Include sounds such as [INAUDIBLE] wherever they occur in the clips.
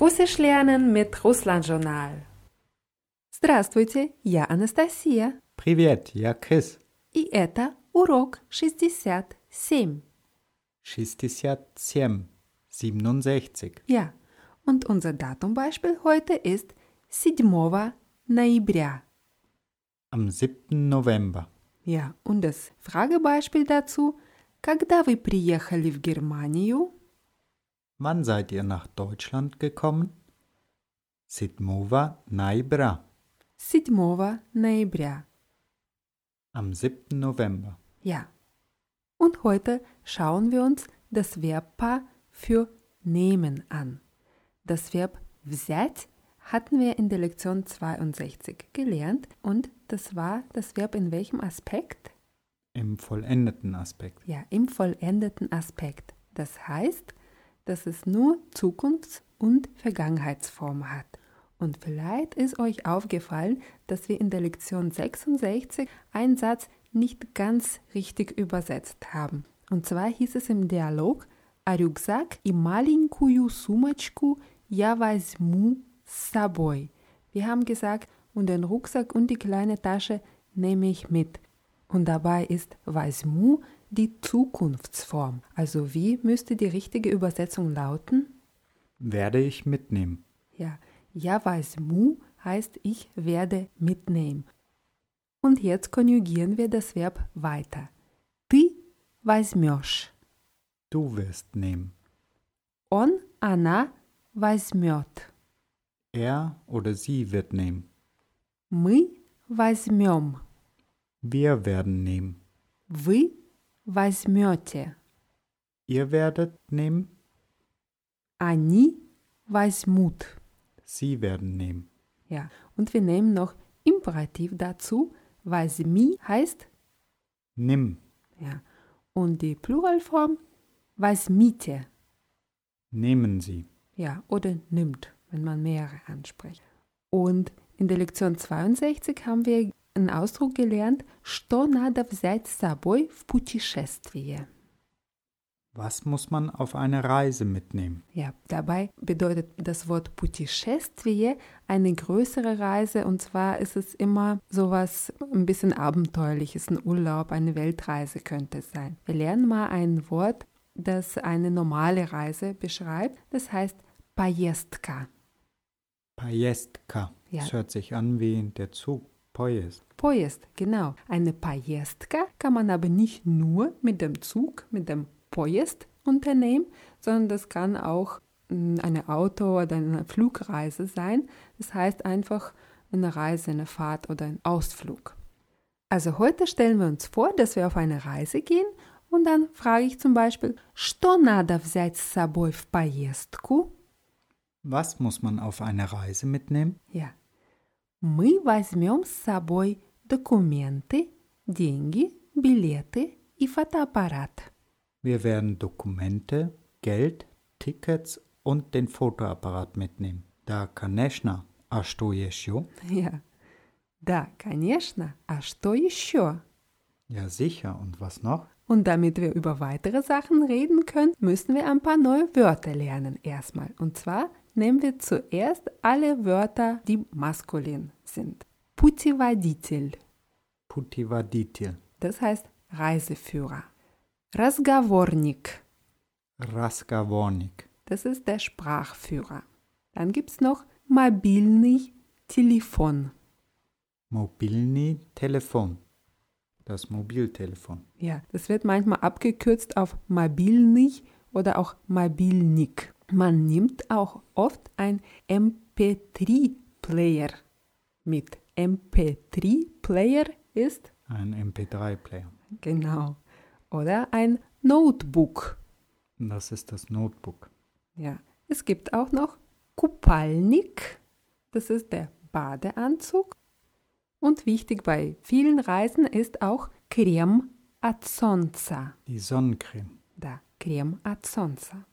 Russisch lernen mit Russland-Journal. Здравствуйте, я Анастасия. Привет, я Крис. И это урок 67. 67, 67. Ja, und unser Datumbeispiel heute ist 7 ноября. Am 7. November. Ja, und das Fragebeispiel dazu, когда вы приехали в Германию? Wann seid ihr nach Deutschland gekommen? Sidmova Naibra. 7 ноября. Am 7. November. Ja. Und heute schauen wir uns das Verbpaar für nehmen an. Das Verb взять hatten wir in der Lektion 62 gelernt und das war das Verb in welchem Aspekt? Im vollendeten Aspekt. Ja, im vollendeten Aspekt. Das heißt, dass es nur Zukunfts- und Vergangenheitsform hat. Und vielleicht ist euch aufgefallen, dass wir in der Lektion 66 einen Satz nicht ganz richtig übersetzt haben. Und zwar hieß es im Dialog, а рюкзак и маленькую сумочку я возьму с собой. Wir haben gesagt, und den Rucksack und die kleine Tasche nehme ich mit. Und dabei ist возьму die Zukunftsform. Also wie müsste die richtige Übersetzung lauten? Werde ich mitnehmen. Ja, я возьму heißt ich werde mitnehmen. Und jetzt konjugieren wir das Verb weiter. Ты возьмешь. Du wirst nehmen. Он, она возьмет. Er oder sie wird nehmen. Мы возьмем. Wir werden nehmen. Вы возьмете. Ihr werdet nehmen. Они возьмут. Sie werden nehmen. Ja, und wir nehmen noch Imperativ dazu. Возьми heißt Nimm. ja. Und die Pluralform возьмите. Nehmen Sie. Ja, oder nimmt, wenn man mehrere anspricht. Und in der Lektion 62 haben wir einen Ausdruck gelernt, что надо взять с собой в путешествие. Was muss man auf eine Reise mitnehmen? Ja, dabei bedeutet das Wort путешествие eine größere Reise und zwar ist es immer sowas ein bisschen abenteuerliches, ein Urlaub, eine Weltreise könnte es sein. Wir lernen mal ein Wort, das eine normale Reise beschreibt, das heißt поездка. Поездка. Ja. Das hört sich an wie der Zug. Поезд. Поезд, genau. Eine поездка kann man aber nicht nur mit dem Zug, mit dem Поезд unternehmen, sondern das kann auch mm, eine Auto- oder eine Flugreise sein. Das heißt einfach eine Reise, eine Fahrt oder ein Ausflug. Also heute stellen wir uns vor, dass wir auf eine Reise gehen und dann frage ich zum Beispiel, что надо взять с собой в поездку? Was muss man auf eine Reise mitnehmen? Ja. Мы возьмем с собой документы, деньги, билеты и фотоаппарат. Wir werden Dokumente, Geld, Tickets und den Fotoapparat mitnehmen. Да, конечно. А что еще? Ja. Да, конечно. А что еще? Ja, sicher. Und was noch? Und damit wir über weitere Sachen reden können, müssen wir ein paar neue Wörter lernen erstmal. Und zwar nehmen wir zuerst alle Wörter, die maskulin sind. Путеводитель, Putivaditil. das heißt Reiseführer. Разговорник, Raskavornik. das ist der Sprachführer. Dann gibt es noch мобильный телефон. Mobilni Telefon. Das Mobiltelefon. Ja, das wird manchmal abgekürzt auf мобильный oder auch мобильник. Man nimmt auch oft ein MP3-Player mit. MP3-Player ist ein MP3-Player. Genau. Oder ein Notebook. Das ist das Notebook. Ja. Es gibt auch noch Kupalnik. Das ist der Badeanzug. Und wichtig bei vielen Reisen ist auch Creme Azonza. Die Sonnencreme. Da, Creme Azonza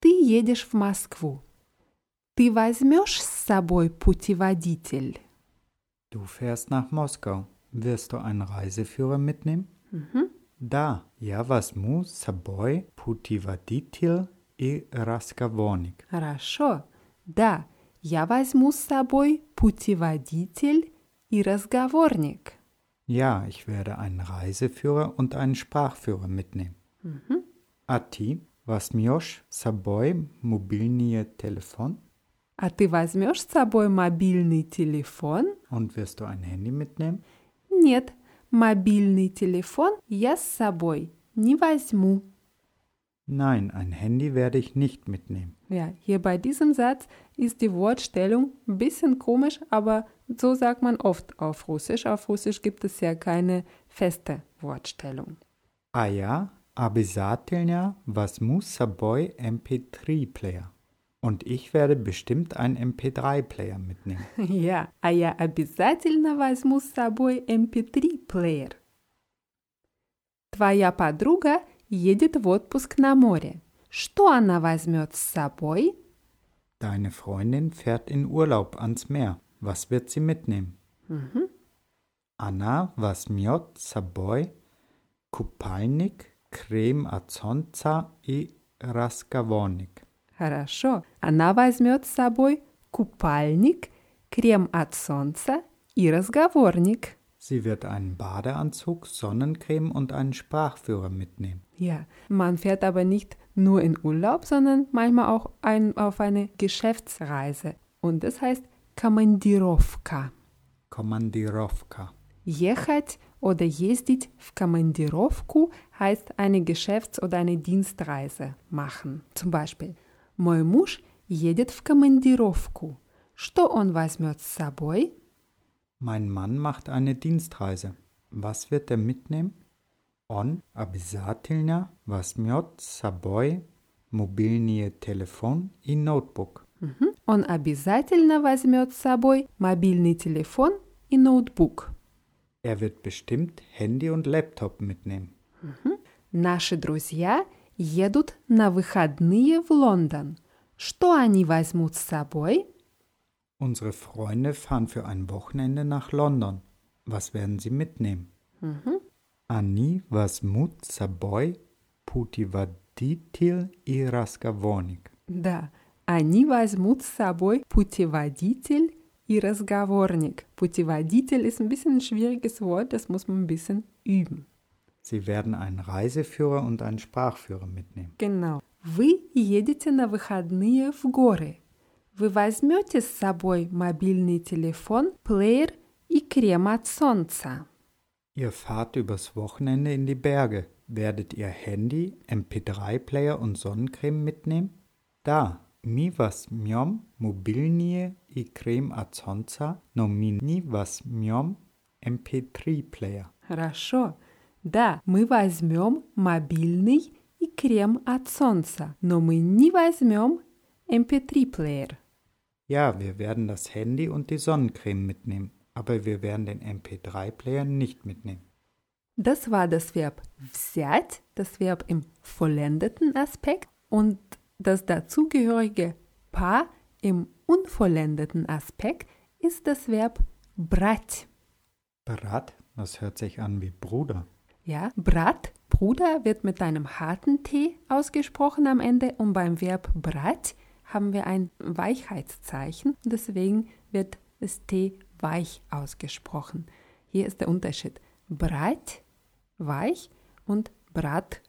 Ты едешь в Москву. Ты возьмешь с собой путеводитель? Du fährst nach Moskau. Wirst du einen Reiseführer mitnehmen? Mhm. Да, я возьму с собой путеводитель и расковорник. Хорошо. Да, я возьму с собой путеводитель и разговорник. Ja, ich werde einen Reiseführer und einen Sprachführer mitnehmen. А ты возьмешь с собой мобильный телефон? А ты возьмешь с собой мобильный телефон? Und wirst du ein Handy mitnehmen? Нет, мобильный телефон я с собой не возьму. Nein, ein Handy werde ich nicht mitnehmen. Ja, hier bei diesem Satz ist die Wortstellung ein bisschen komisch, aber so sagt man oft auf Russisch. Auf Russisch gibt es ja keine feste Wortstellung. А я обязательно возьму с собой MP3-Player. Und ich werde bestimmt einen MP3-Player mitnehmen. Ja, [LAUGHS] а я обязательно возьму с собой MP3-плеер. Твоя подруга едет в отпуск на море. Что она возьмет с собой? Deine Freundin fährt in Urlaub ans Meer. Was wird sie mitnehmen? Anna возьмет с собой купальник, крем от солнца и разговорник. Хорошо. Она возьмет с собой купальник, крем от солнца и разговорник. Sie wird einen Badeanzug, Sonnencreme und einen Sprachführer mitnehmen. Ja, man fährt aber nicht nur in Urlaub, sondern manchmal auch ein, auf eine Geschäftsreise. Und das heißt Командировка. Kommandirovka. Ехать oder ездить в командировку heißt eine Geschäfts- oder eine Dienstreise machen. Zum Beispiel, мой муж едет в командировку. Что он возьмет с собой? Mein Mann macht eine Dienstreise. Was wird er mitnehmen? Он обязательно возьмет с собой мобильный телефон и ноутбук. Мгм. Он обязательно возьмет с собой мобильный телефон и ноутбук. Er wird bestimmt Handy und Laptop mitnehmen. Наши друзья едут на выходные в Лондон. Что они возьмут с собой? Unsere Freunde fahren für ein Wochenende nach London. Was werden sie mitnehmen? Они возьмут с собой путеводитель и разговорник. Да, они возьмут с собой путеводитель и разговорник. Путеводитель ist ein bisschen ein schwieriges Wort, das muss man ein bisschen üben. Sie werden einen Reiseführer und einen Sprachführer mitnehmen. Genau. Вы едете на выходные в горы. Вы возьмете с собой мобильный телефон, плеер и крем от солнца. Ihr fahrt übers Wochenende in die Berge. Werdet ihr Handy, MP3-Player und Sonnencreme mitnehmen? Да, мы возьмем мобильные и крем от солнца, но мы не возьмем MP3-Player. Хорошо. Да, мы возьмем мобильный и крем от солнца, но мы не возьмем MP3-плеер. Ja, wir werden das Handy und die Sonnencreme mitnehmen, aber wir werden den MP3-Player nicht mitnehmen. Das war das Verb взять, das Verb im vollendeten Aspekt und das dazugehörige Paar im unvollendeten Aspekt ist das Verb brat. Brat, das hört sich an wie Bruder. Ja, brat, Bruder wird mit einem harten T ausgesprochen am Ende und beim Verb brat haben wir ein Weichheitszeichen deswegen wird das T weich ausgesprochen. Hier ist der Unterschied. Brat, weich und brat,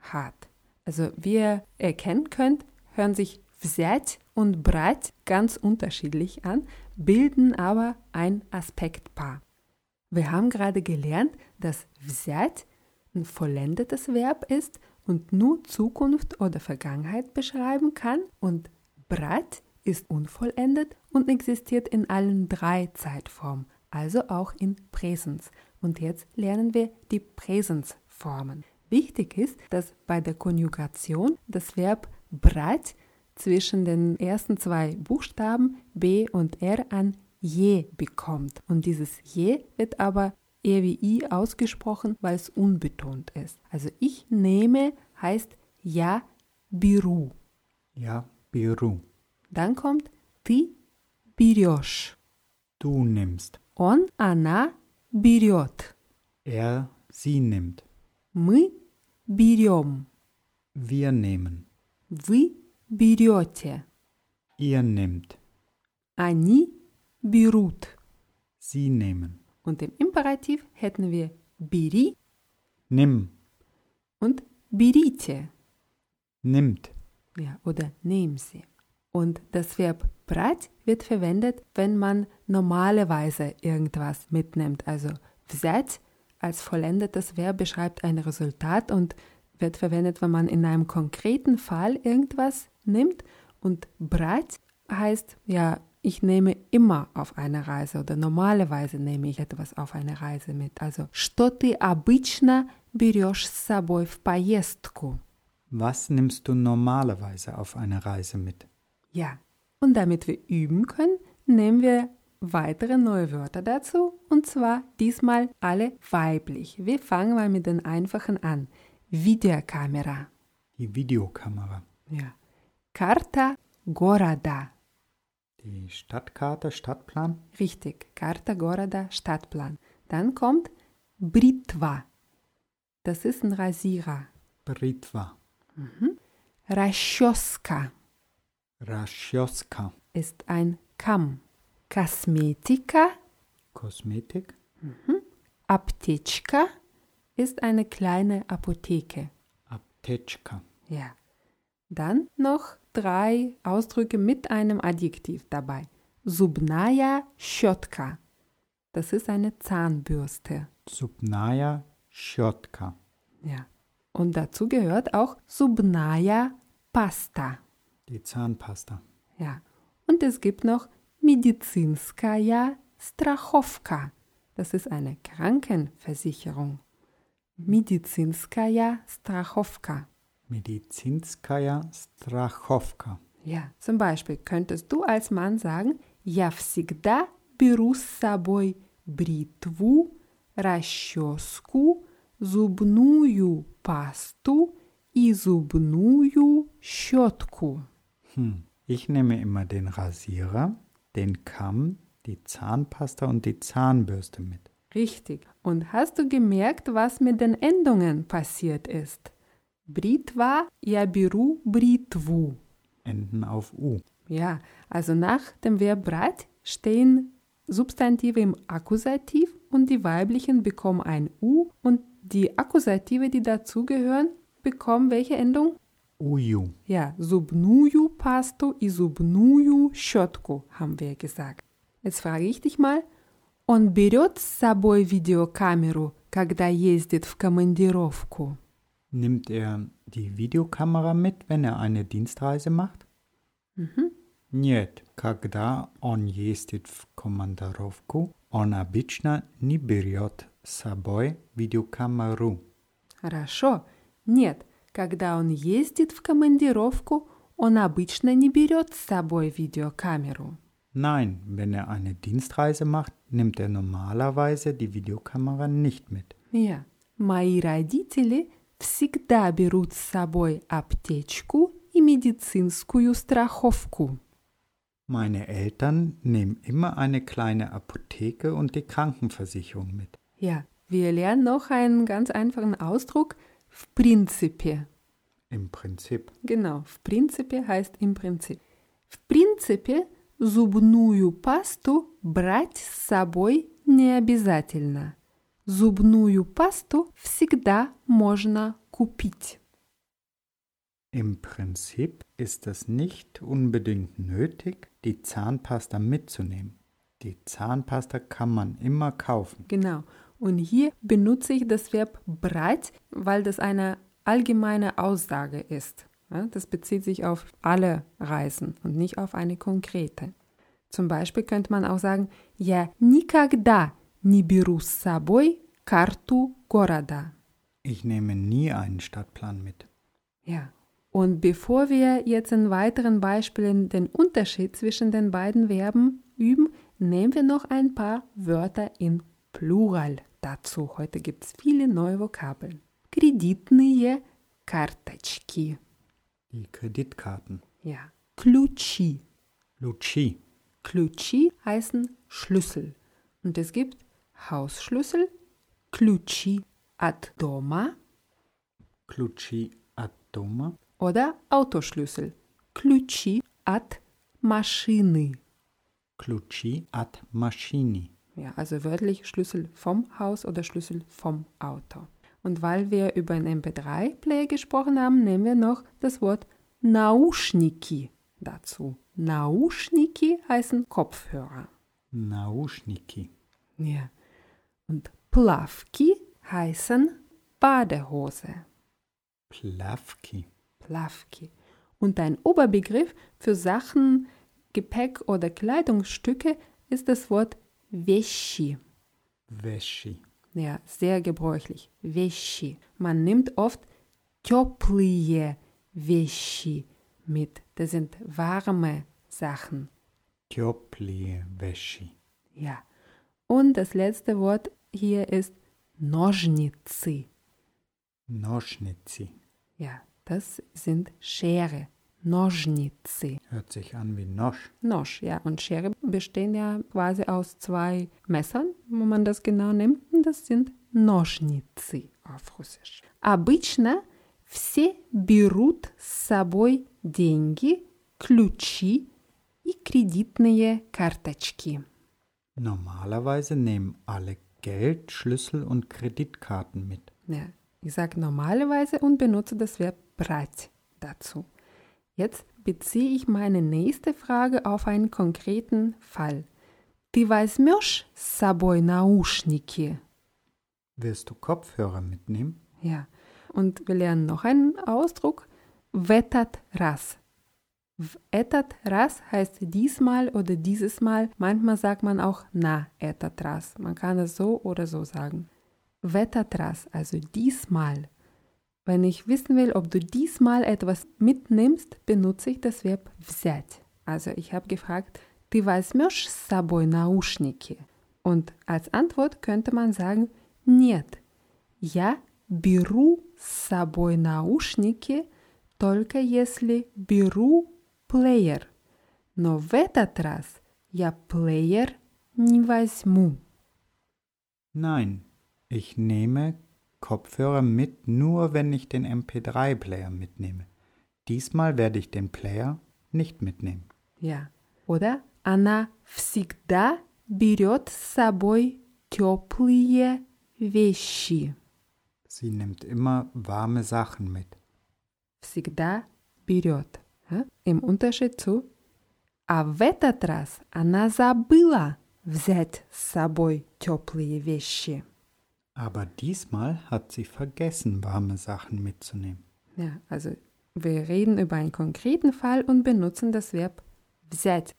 hart. Also wie ihr erkennen könnt, hören sich Vset und Brat ganz unterschiedlich an, bilden aber ein Aspektpaar. Wir haben gerade gelernt, dass Vset ein vollendetes Verb ist und nur Zukunft oder Vergangenheit beschreiben kann und Brat ist unvollendet und existiert in allen drei Zeitformen, also auch in Präsens. Und jetzt lernen wir die Präsensformen. Wichtig ist, dass bei der Konjugation das Verb breit zwischen den ersten zwei Buchstaben B und R an je bekommt. Und dieses je wird aber eher wie i ausgesprochen, weil es unbetont ist. Also ich nehme heißt ja беру. Ja, Biru. Dann kommt ты берешь. Du nimmst. Он, она берет. Er, sie nimmt. Мы берем. Wir nehmen. Вы берете. Ihr nehmt. Они берут. Sie nehmen. Und im Imperativ hätten wir бери Nimm. und берите. Nimmt. Ja, oder nehmen Sie. Und das Verb brать wird verwendet, wenn man normalerweise irgendwas mitnimmt. Also взять als vollendetes Verb beschreibt ein Resultat und wird verwendet, wenn man in einem konkreten Fall irgendwas nimmt. Und brать heißt, ja, ich nehme immer auf eine Reise oder normalerweise nehme ich etwas auf eine Reise mit. Also, что ты обычно берешь с собой в поездку? Was nimmst du normalerweise auf eine Reise mit? Ja. Und damit wir üben können, nehmen wir weitere neue Wörter dazu und zwar diesmal alle weiblich. Wir fangen mal mit den einfachen an. Videokamera. Die Videokamera. Ja. Karta Gorada. Die Stadtkarte, Stadtplan. Richtig. Karta Gorada, Stadtplan. Dann kommt Britva. Das ist ein Rasierer. Britva. Mhm. Raschoska. Raschoska. Ist ein Kamm. Kosmetika Kosmetik. Mhm. Apteczka ist eine kleine Apotheke. Apteczka. Ja. Dann noch drei Ausdrücke mit einem Adjektiv dabei. Subnaya Schotka. Das ist eine Zahnbürste. Subnaya Schotka. Ja. Und dazu gehört auch Subnaya Pasta. Die Zahnpasta. Ja. Und es gibt noch Medizinskaya страховка. Das ist eine Krankenversicherung. Медицинская страховка. Medizinskaya Strachowka. Ja, zum Beispiel könntest du als Mann sagen, я всегда беру с собой бритву, расческу, зубную пасту и зубную щетку. Hm. Ich nehme immer den Rasierer, den Kamm, die Zahnpasta und die Zahnbürste mit. Richtig. Und hast du gemerkt, was mit den Endungen passiert ist? Britwa, Jabiru, Britwu. Enden auf U. Ja, also nach dem Verb brat stehen Substantive im Akkusativ und die weiblichen bekommen ein U und die Akkusative, die dazugehören, bekommen welche Endung? Uju. Ja, subnuju pasto i subnuju schotku haben wir gesagt. Jetzt frage ich dich mal, он берет с собой видеокамеру, когда ездит в командировку? Nimmt er die Videokamera mit, wenn er eine Dienstreise macht? Нет, когда он ездит в командировку, он обычно не берет с собой видеокамеру. Хорошо. Нет, когда он ездит в командировку, он обычно не берет с собой видеокамеру. Nein, wenn er eine Dienstreise macht, nimmt er normalerweise die Videokamera nicht mit. Ja. Мои родители всегда берут с собой аптечку и медицинскую страховку. Meine Eltern nehmen immer eine kleine Apotheke und die Krankenversicherung mit. Ja, wir lernen noch einen ganz einfachen Ausdruck. В принципе. Im Prinzip. Genau, в принципе heißt im Prinzip. В принципе, зубную пасту брать с собой не обязательно. Зубную пасту всегда можно купить. Im Prinzip ist es nicht unbedingt nötig, die Zahnpasta mitzunehmen. Die Zahnpasta kann man immer kaufen. Genau. Und hier benutze ich das Verb breit, weil das eine allgemeine Aussage ist. Ja, das bezieht sich auf alle Reisen und nicht auf eine konkrete. Zum Beispiel könnte man auch sagen, я никогда не беру с собой карту города. Ich nehme nie einen Stadtplan mit. Ja. Und bevor wir jetzt in weiteren Beispielen den Unterschied zwischen den beiden Verben üben, nehmen wir noch ein paar Wörter in Plural dazu. Heute gibt es viele neue Vokabeln. Кредитные карточки. Die Kreditkarten. Ja. Klutschi. Klutschi. Klutschi heißen Schlüssel. Und es gibt Hausschlüssel, Klutschi ad doma. Klutschi ad doma. Oder Autoschlüssel. Klutschi ad maschini. Klutschi ad maschini. Ja, also wörtlich Schlüssel vom Haus oder Schlüssel vom Auto. Und weil wir über einen MP3-Player gesprochen haben, nehmen wir noch das Wort Nauschniki dazu. Nauschniki heißen Kopfhörer. Nauschniki. Ja. Und Plavki heißen Badehose. Plavki. Plavki. Und ein Oberbegriff für Sachen, Gepäck oder Kleidungsstücke ist das Wort Wäschi. Wäschi. Ja, sehr gebräuchlich. Wäschi. Man nimmt oft теплые Wäschi mit. Das sind warme Sachen. Теплые Wäschi. Ja. Und das letzte Wort hier ist Ножницы. Noschnitzi. Ja, das sind Schere. Ножницы. Hört sich an wie Nosch. Nosch, ja. Und Schere bestehen ja quasi aus zwei Messern, wo man das genau nimmt. Und das sind Ножницы auf Russisch. Обычно все берут с собой деньги, ключи и кредитные карточки. Normalerweise nehmen alle Geld, Schlüssel und Kreditkarten mit. Ja, ich sage normalerweise und benutze das Verb брать dazu. Jetzt beziehe ich meine nächste Frage auf einen konkreten Fall. Ты возьмешь с собой наушники? Wirst du Kopfhörer mitnehmen? Ja, und wir lernen noch einen Ausdruck. В этот раз. В этот раз heißt diesmal oder dieses Mal. Manchmal sagt man auch na этот раз. Man kann es so oder so sagen. В этот раз, also diesmal. Wenn ich wissen will, ob du diesmal etwas mitnimmst, benutze ich das Verb взять. Also ich habe gefragt, ты возьмешь с собой наушники? Und als Antwort könnte man sagen, нет, я беру с собой наушники, только если беру плеер. Но в этот раз я плеер не возьму. Nein, ich nehme Kopfhörer mit, nur wenn ich den MP3-Player mitnehme. Diesmal werde ich den Player nicht mitnehmen. Ja. Oder она всегда берет с собой теплые вещи. Sie nimmt immer warme Sachen mit. Всегда берет. Ja? Im Unterschied zu А в этот раз она забыла взять с собой теплые вещи. Aber diesmal hat sie vergessen, warme Sachen mitzunehmen. Ja, also wir reden über einen konkreten Fall und benutzen das Verb взять.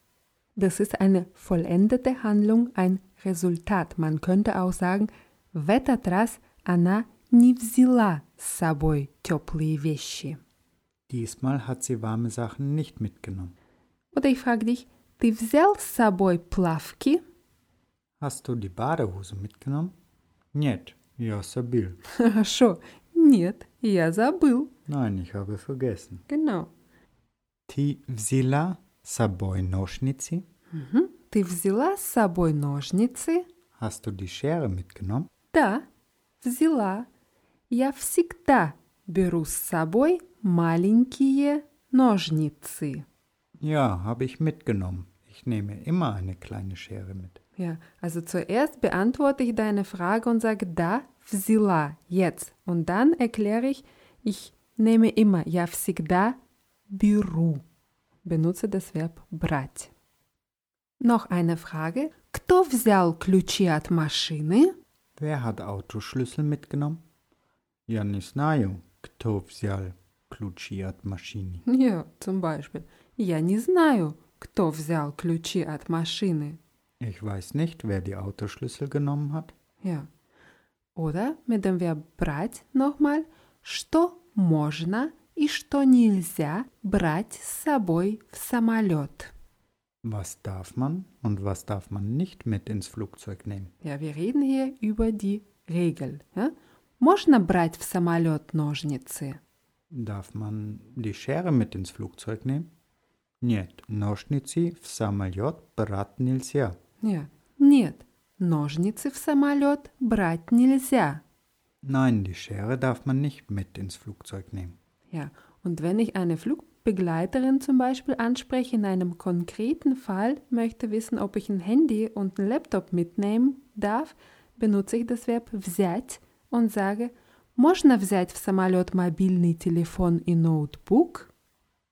Das ist eine vollendete Handlung, ein Resultat. Man könnte auch sagen, в этот раз она не взяла с собой теплые вещи. Diesmal hat sie warme Sachen nicht mitgenommen. Oder ich frage dich, ты взял с собой плавки? Hast du die Badehose mitgenommen? Нет, я забыл. [LAUGHS] Хорошо. Нет, я забыл. Nein, ich habe vergessen. Genau. Ти взяла с собой ножницы? Мгм. Ты взяла с собой ножницы? Hast du die Schere mitgenommen? Да, взяла. Я всегда беру с собой маленькие ножницы. Ja, habe ich mitgenommen. Ich nehme immer eine kleine Schere mit. Ja, also zuerst beantworte ich deine Frage und sage da, взяла, jetzt. Und dann erkläre ich, ich nehme immer, я всегда беру. Benutze das Verb брать. Noch eine Frage. Кто взял ключи от машины? Wer hat Autoschlüssel mitgenommen? Я не знаю, кто взял ключи от машины. [LAUGHS] Ja, zum Beispiel. Я не знаю, кто взял ключи от машины. Ich weiß nicht, wer die Autoschlüssel genommen hat. Ja. Oder mit dem Verb брать nochmal, что можно и что нельзя брать с собой в самолет. Was darf man und was darf man nicht mit ins Flugzeug nehmen? Ja, wir reden hier über die Regel. Ja? Можно брать в самолет ножницы? Darf man die Schere mit ins Flugzeug nehmen? Нет, ножницы в самолет брать нельзя. Ja. Нет, ножницы в самолет брать нельзя. Nein, die Schere darf man nicht mit ins Flugzeug nehmen. Ja, und wenn ich eine Begleiterin zum Beispiel anspreche in einem konkreten Fall, möchte wissen, ob ich ein Handy und einen Laptop mitnehmen darf, benutze ich das Verb взять und sage, можно взять в самолет мобильный телефон и ноутбук?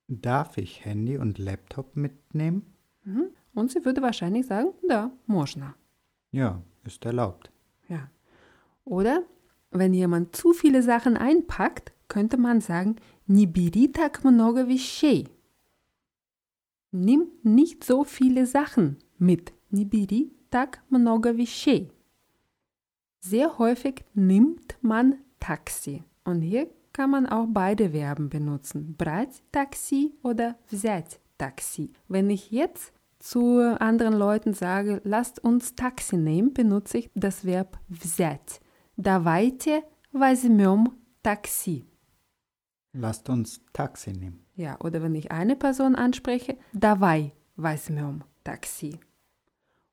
Darf ich Handy und Laptop mitnehmen? Mhm. Und sie würde wahrscheinlich sagen, да, можно. Ja, ist erlaubt. Ja. Oder wenn jemand zu viele Sachen einpackt, könnte man sagen, не бери так много вещей. Nimm nicht so viele Sachen mit. Не бери так много вещей. Sehr häufig nimmt man Taxi. Und hier kann man auch beide Verben benutzen. Брать Taxi oder взять Taxi. Wenn ich jetzt zu anderen Leuten sage, lasst uns Taxi nehmen, benutze ich das Verb взять. Давайте возьмем такси. Lasst uns Taxi nehmen. Ja, oder wenn ich eine Person anspreche, давай возьмем такси.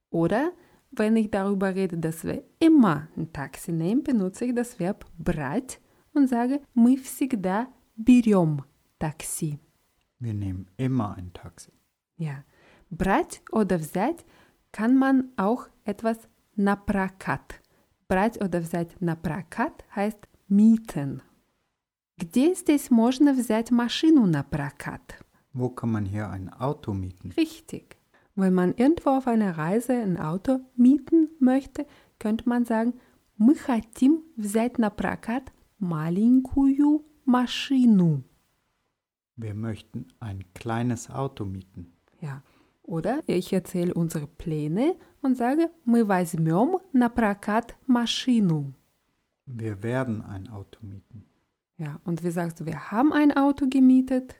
Oder wenn ich darüber rede, dass wir immer ein Taxi nehmen, benutze ich das Verb брать und sage, мы всегда берем такси. Wir nehmen immer ein Taxi. Ja, брать oder взять kann man auch etwas на прокат. Брать oder взять на прокат heißt mieten. Где здесь можно взять машину на прокат? Wo kann man hier ein Auto mieten? Richtig. Wenn man irgendwo auf einer Reise ein Auto mieten möchte, könnte man sagen, мы хотим взять на прокат маленькую машину. Wir möchten ein kleines Auto mieten. Ja. Oder ich erzähle unsere Pläne und sage, мы возьмем на прокат машину. Wir werden ein Auto mieten. Ja, und wie sagst du, wir haben ein Auto gemietet?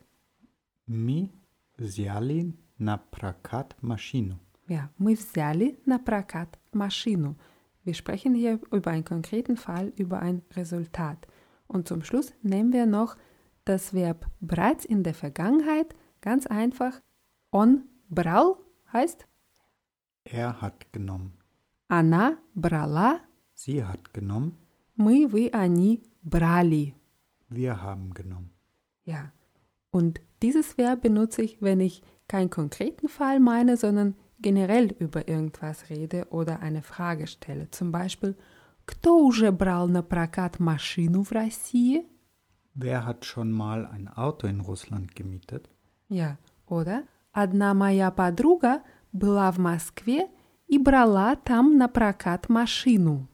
Mi взяли на прокат машину. Ja, мы взяли на прокат машину. Wir sprechen hier über einen konkreten Fall, über ein Resultat. Und zum Schluss nehmen wir noch das Verb bereits in der Vergangenheit. Ganz einfach. Он брал heißt Er hat genommen. она брала, Sie hat genommen. мы, вы, они брали. Wir haben genommen. Ja. Und dieses Verb benutze ich, wenn ich keinen konkreten Fall meine, sondern generell über irgendwas rede oder eine Frage stelle. Zum Beispiel, кто уже брал на прокат машину в России? Wer hat schon mal ein Auto in Russland gemietet? Ja. Oder одна моя подруга была в Москве и брала там на прокат машину.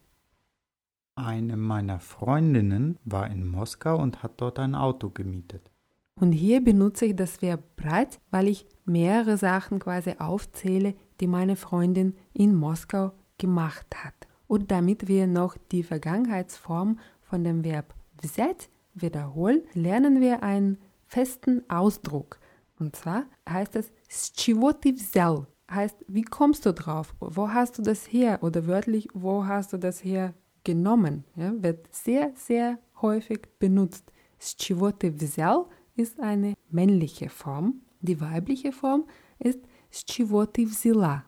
Eine meiner Freundinnen war in Moskau und hat dort ein Auto gemietet. Und hier benutze ich das Verb breit, weil ich mehrere Sachen quasi aufzähle, die meine Freundin in Moskau gemacht hat. Und damit wir noch die Vergangenheitsform von dem Verb взять wiederholen, lernen wir einen festen Ausdruck. Und zwar heißt es с чего ты взял? Heißt, wie kommst du drauf? Wo hast du das her? Oder wörtlich, wo hast du das her genommen? Ja, wird sehr, sehr häufig benutzt. С чего ты взял ist eine männliche Form. Die weibliche Form ist с чего ты взяла?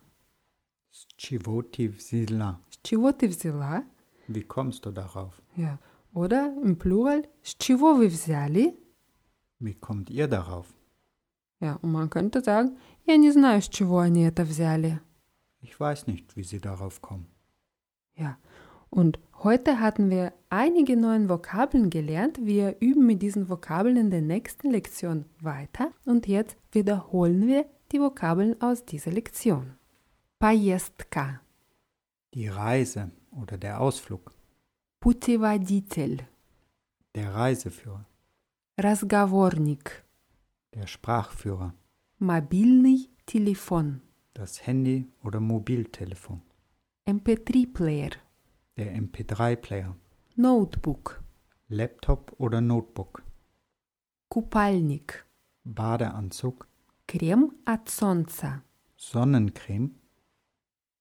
С чего ты взяла? С чего ты взяла? Wie kommst du darauf? Ja. Oder im Plural, с чего вы взяли? Wie kommt ihr darauf? Ja, und man könnte sagen, я не знаю, с чего они это взяли. Ich weiß nicht, wie sie darauf kommen. Ja, und heute hatten wir einige neue Vokabeln gelernt. Wir üben mit diesen Vokabeln in der nächsten Lektion weiter. Und jetzt wiederholen wir die Vokabeln aus dieser Lektion. Поездка, Die Reise oder der Ausflug, путеводитель, der Reiseführer, разговорник, der Sprachführer, мобильный телефон, das Handy oder Mobiltelefon, MP3-Player, der MP3-Player, ноутбук, Laptop oder Notebook, купальник, Badeanzug, крем от солнца, Sonnencreme,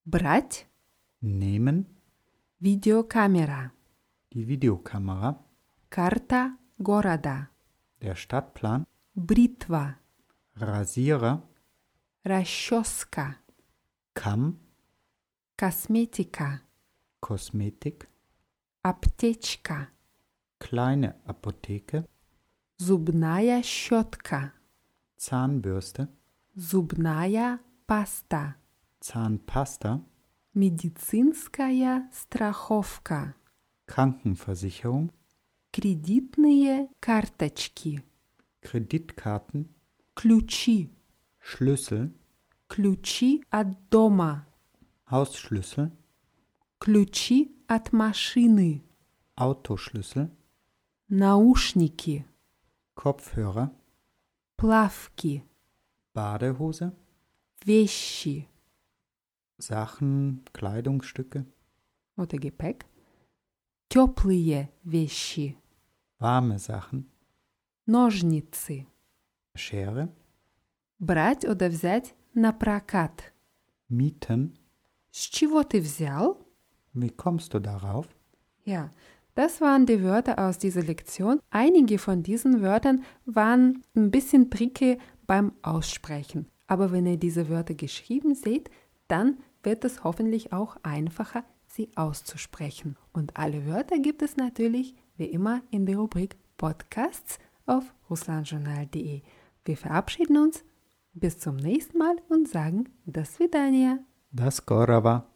брать, nehmen, видеокамера, die Videokamera, карта города, der Stadtplan, Бритва, Rasierer, расческа, Kamm, косметика, Kosmetik, аптечка, kleine Apotheke, зубная щетка, Zahnbürste, зубная паста, Zahnpasta, медицинская страховка, Krankenversicherung, кредитные карточки, Kreditkarten, ключи, Schlüssel, ключи от дома, Hausschlüssel, ключи от машины, Autoschlüssel, наушники, Kopfhörer, плавки, Badehose, вещи Sachen, Kleidungsstücke, oder Gepäck, теплые вещи, warme Sachen, ножницы, Schere, брать oder взять на прокат. Mieten. С чего ты взял? Wie kommst du darauf? Ja, das waren die Wörter aus dieser Lektion. Einige von diesen Wörtern waren ein bisschen tricky beim Aussprechen. Aber wenn ihr diese Wörter geschrieben seht, dann wird es hoffentlich auch einfacher, sie auszusprechen. Und alle Wörter gibt es natürlich wie immer in der Rubrik Podcasts auf russlandjournal.de. Wir verabschieden uns bis zum nächsten Mal und sagen das Vidania. Das Gorava.